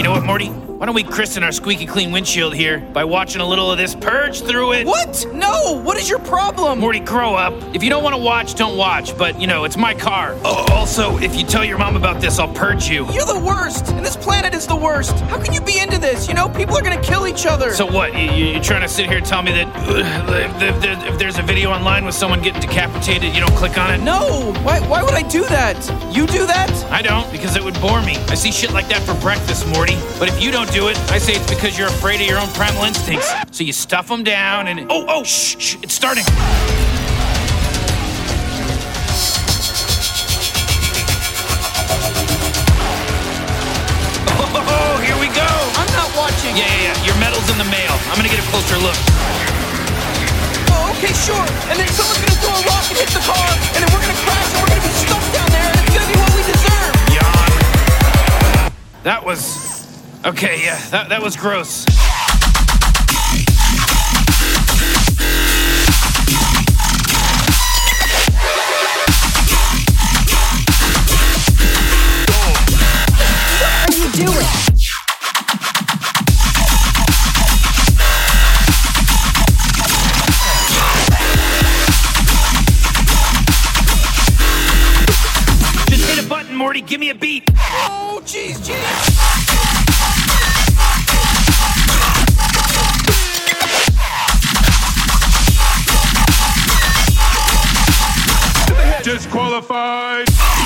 You know what, Morty? Why don't we christen our squeaky clean windshield here by watching a little of this purge through it? What? No! What is your problem? Morty, grow up. If you don't want to watch, don't watch. But, you know, it's my car. Oh, also, if you tell your mom about this, I'll purge you. You're the worst, and this planet is the worst. How can you be into this? You know, people are gonna kill each other. So what? You, you're trying to sit here and tell me that uh, if there's a video online with someone getting decapitated, you don't click on it? no! Why, why would I do that? You do that? I don't, because it would bore me. I see shit like that for breakfast, Morty. But if you don't do it, I say it's because you're afraid of your own primal instincts. So you stuff them down and. Oh, oh, shh, shh, it's starting. Oh, here we go. I'm not watching. Yeah, yeah, yeah. Your medal's in the mail. I'm gonna get a closer look. Oh, okay, sure. And then someone's gonna throw a rock and hit the car, and then we're gonna crash and we're gonna be stuck down there, and it's gonna be what we deserve. Yawn. That was. Okay, yeah, that, that was gross. What are you doing? Just hit a button, Morty. Give me a beat. Oh, jeez, jeez. Disqualified.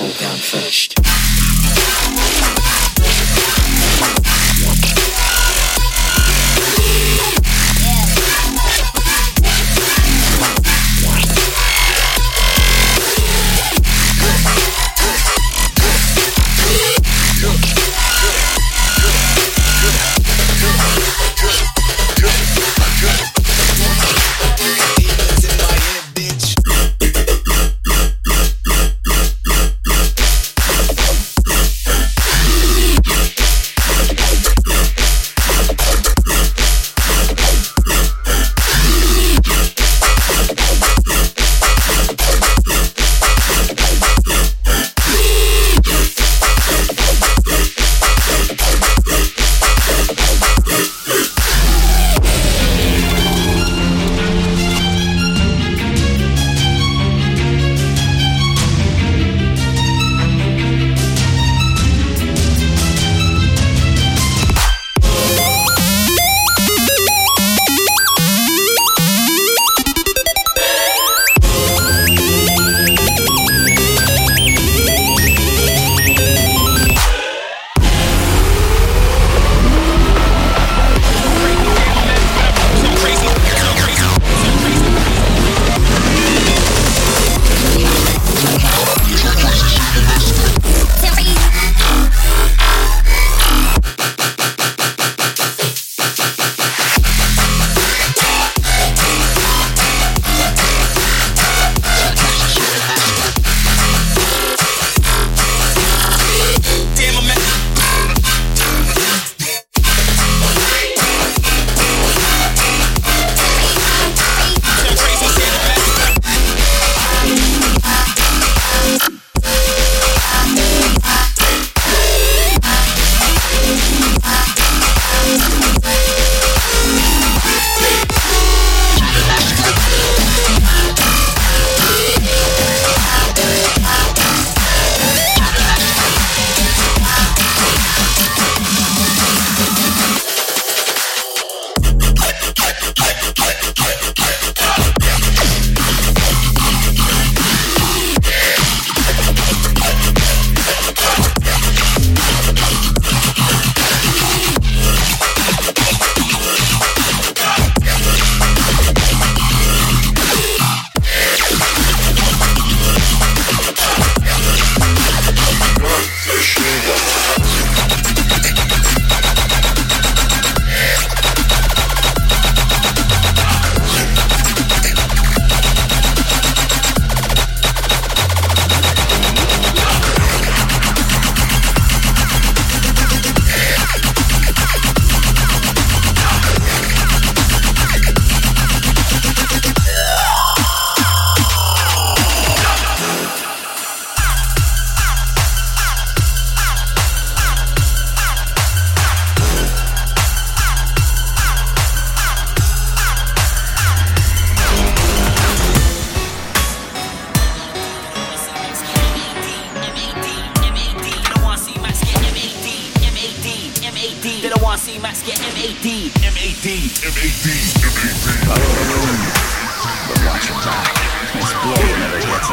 Fall down first.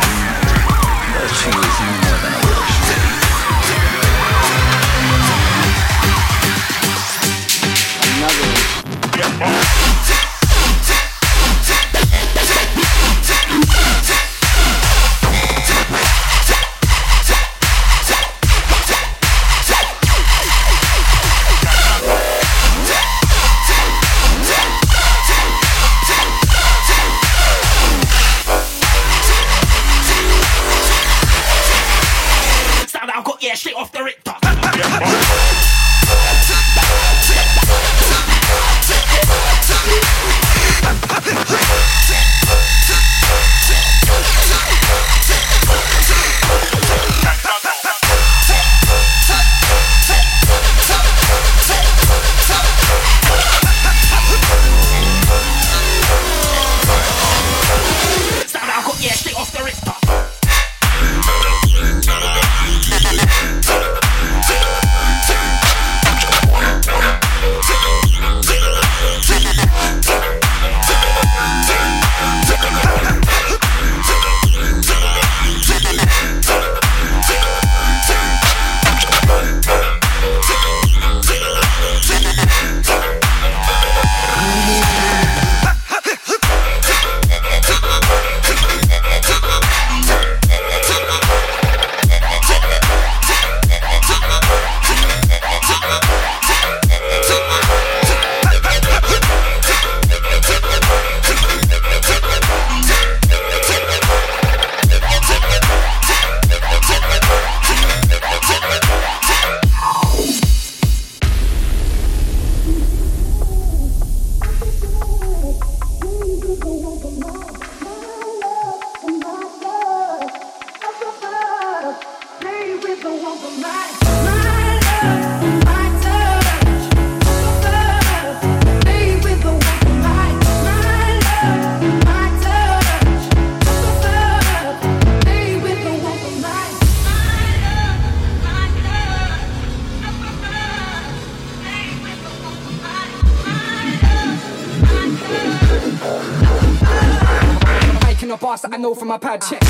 Jackson. from my pad check.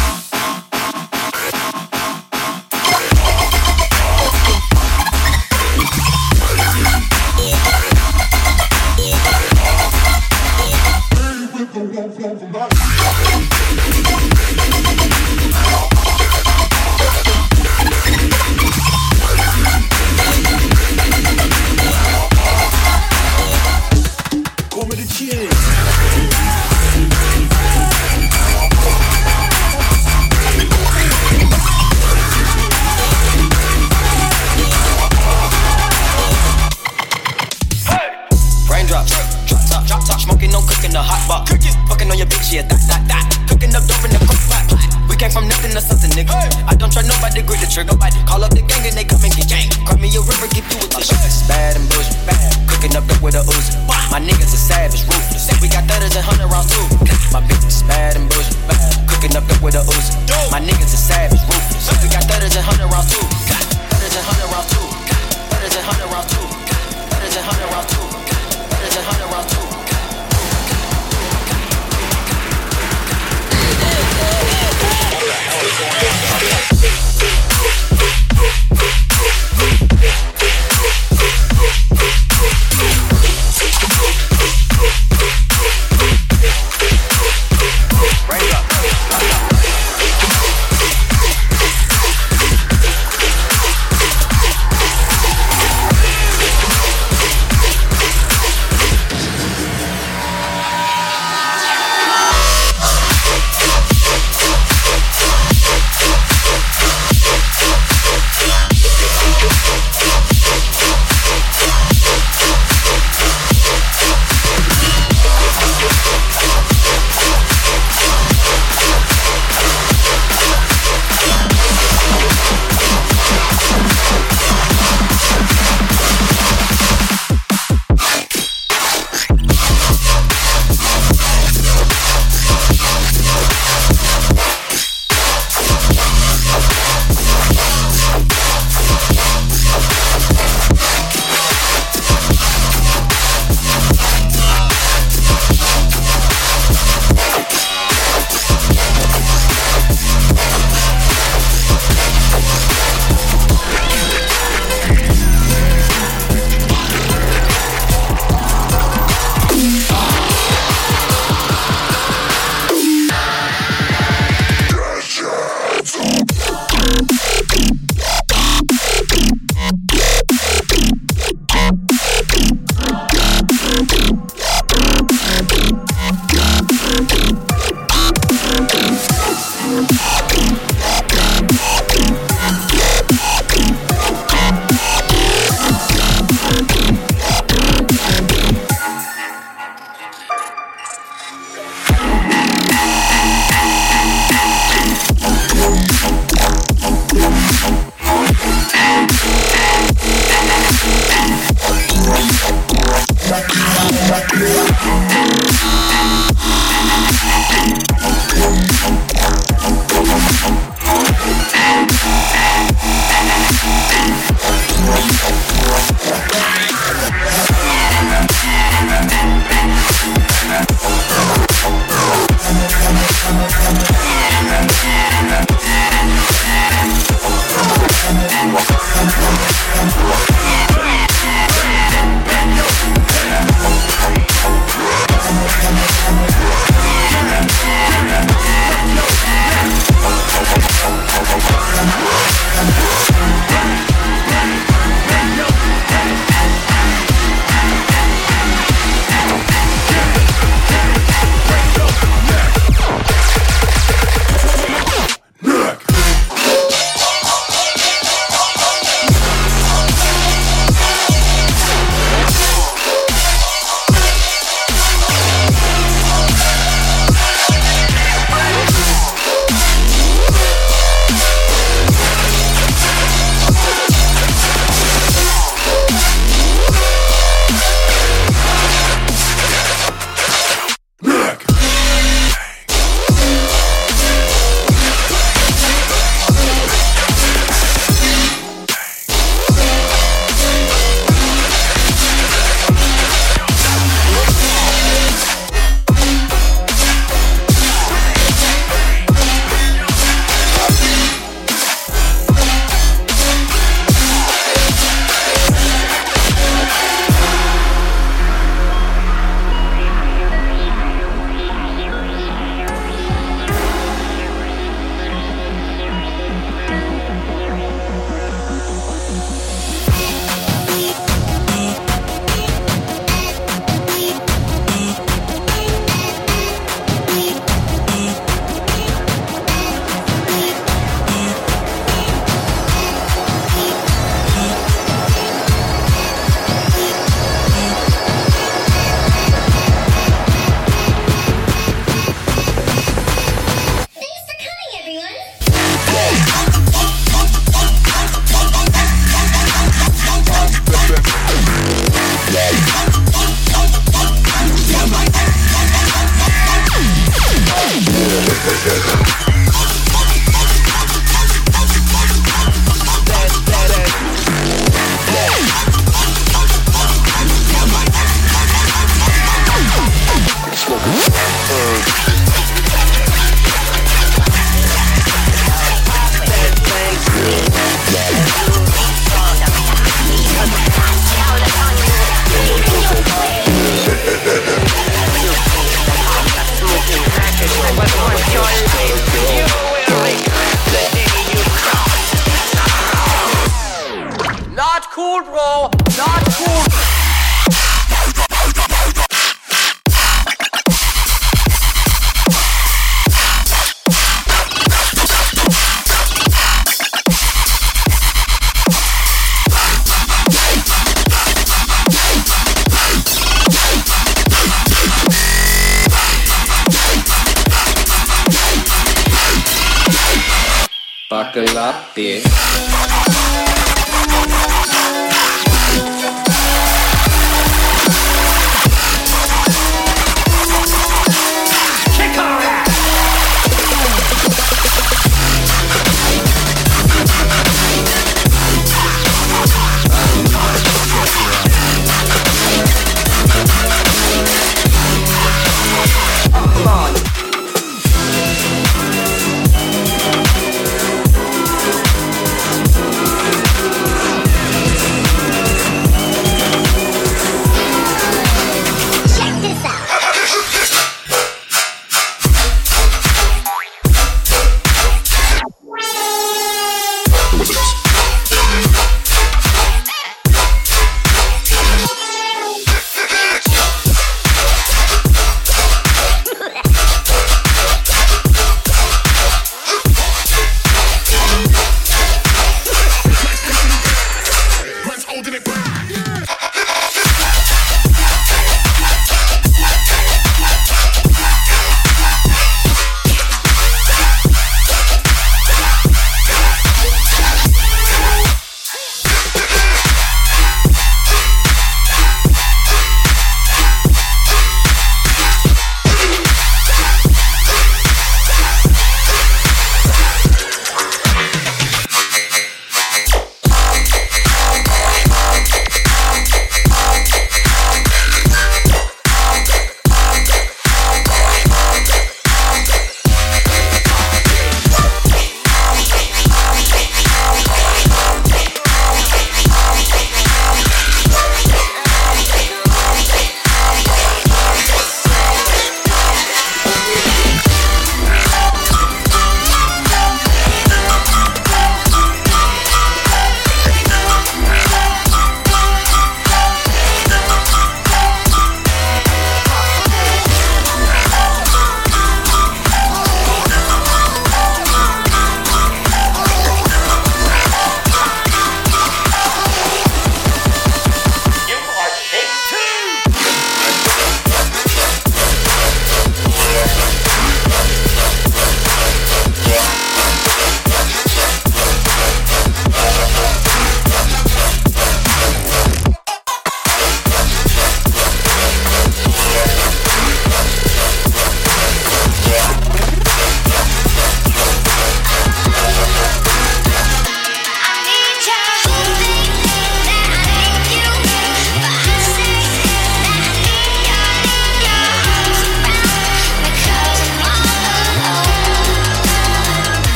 Buckle up, bitch.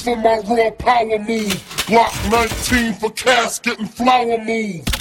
for my raw power move. Block 19 for casket and flower move.